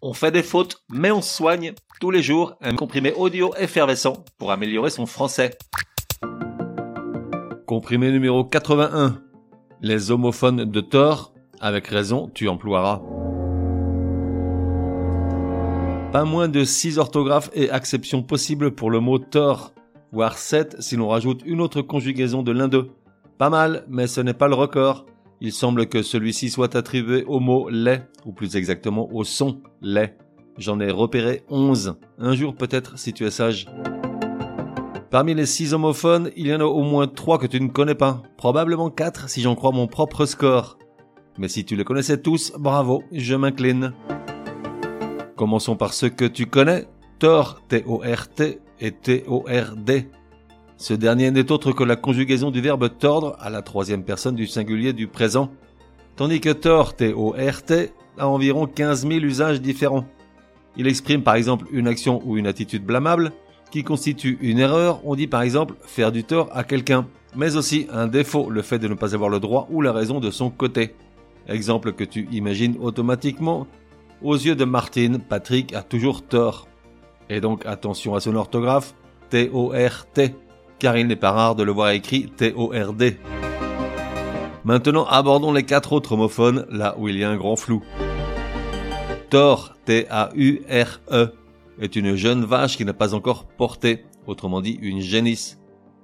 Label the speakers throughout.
Speaker 1: On fait des fautes, mais on soigne tous les jours un comprimé audio effervescent pour améliorer son français.
Speaker 2: Comprimé numéro 81. Les homophones de tort, avec raison, tu emploieras. Pas moins de 6 orthographes et acceptions possibles pour le mot tort, voire 7 si l'on rajoute une autre conjugaison de l'un d'eux. Pas mal, mais ce n'est pas le record. Il semble que celui-ci soit attribué au mot lait, ou plus exactement au son lait. J'en ai repéré 11. Un jour peut-être si tu es sage. Parmi les 6 homophones, il y en a au moins 3 que tu ne connais pas. Probablement 4 si j'en crois mon propre score. Mais si tu les connaissais tous, bravo, je m'incline. Commençons par ceux que tu connais. Thor, T-O-R-T, et T-O-R-D. Ce dernier n'est autre que la conjugaison du verbe tordre à la troisième personne du singulier du présent, tandis que tort, T-O-R-T, a environ 15 000 usages différents. Il exprime par exemple une action ou une attitude blâmable, qui constitue une erreur, on dit par exemple faire du tort à quelqu'un, mais aussi un défaut, le fait de ne pas avoir le droit ou la raison de son côté. Exemple que tu imagines automatiquement, aux yeux de Martine, Patrick a toujours tort. Et donc attention à son orthographe, T-O-R-T car il n'est pas rare de le voir écrit T-O-R-D. Maintenant, abordons les quatre autres homophones, là où il y a un grand flou. Thor, T-A-U-R-E, est une jeune vache qui n'a pas encore porté, autrement dit une génisse.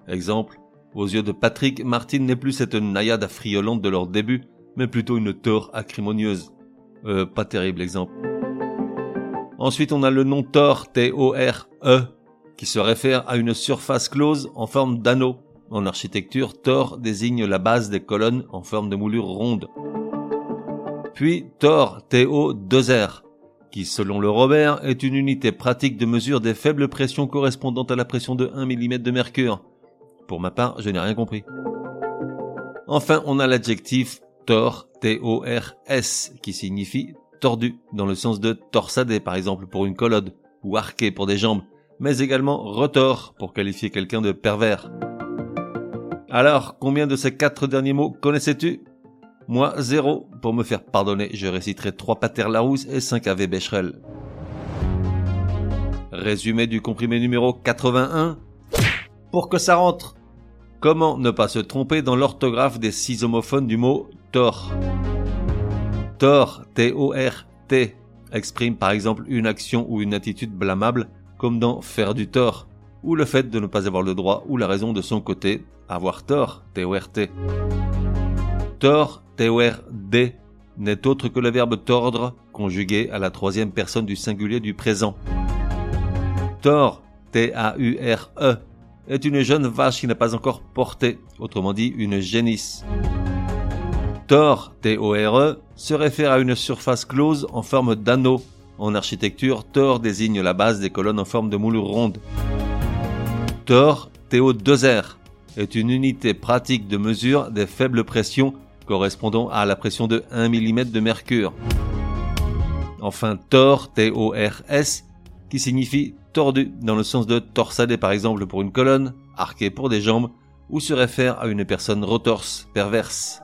Speaker 2: Exemple, aux yeux de Patrick, Martine n'est plus cette naïade affriolante de leur début, mais plutôt une Thor acrimonieuse. Euh, pas terrible exemple. Ensuite, on a le nom Thor, T-O-R-E, qui se réfère à une surface close en forme d'anneau. En architecture, Thor désigne la base des colonnes en forme de moulure ronde. Puis Thor TO2R, qui selon le Robert est une unité pratique de mesure des faibles pressions correspondantes à la pression de 1 mm de mercure. Pour ma part, je n'ai rien compris. Enfin, on a l'adjectif Thor, T-O-R-S, qui signifie tordu, dans le sens de torsadé, par exemple, pour une colonne, ou arqué pour des jambes, mais également retors pour qualifier quelqu'un de pervers. Alors, combien de ces quatre derniers mots connaissais-tu? Moi, zéro. Pour me faire pardonner, je réciterai trois Pater Larousse et cinq Ave Becherel. Résumé du comprimé numéro 81. Pour que ça rentre. Comment ne pas se tromper dans l'orthographe des six homophones du mot tort Tort, T-O-R-T, exprime par exemple une action ou une attitude blâmable comme dans faire du tort, ou le fait de ne pas avoir le droit ou la raison de son côté, avoir tort, T-O-R-T. Tort, T-O-R-D, n'est autre que le verbe tordre, conjugué à la troisième personne du singulier du présent. Tort, T-A-U-R-E, est une jeune vache qui n'a pas encore porté, autrement dit une génisse. Tor, T-O-R-E, se réfère à une surface close en forme d'anneau, en architecture, Tor désigne la base des colonnes en forme de moulure ronde. Tor, TO2R, est une unité pratique de mesure des faibles pressions correspondant à la pression de 1 mm de mercure. Enfin, Tor, T-O-R-S, qui signifie tordu dans le sens de torsadé par exemple pour une colonne, arqué pour des jambes, ou se réfère à une personne retorse, perverse.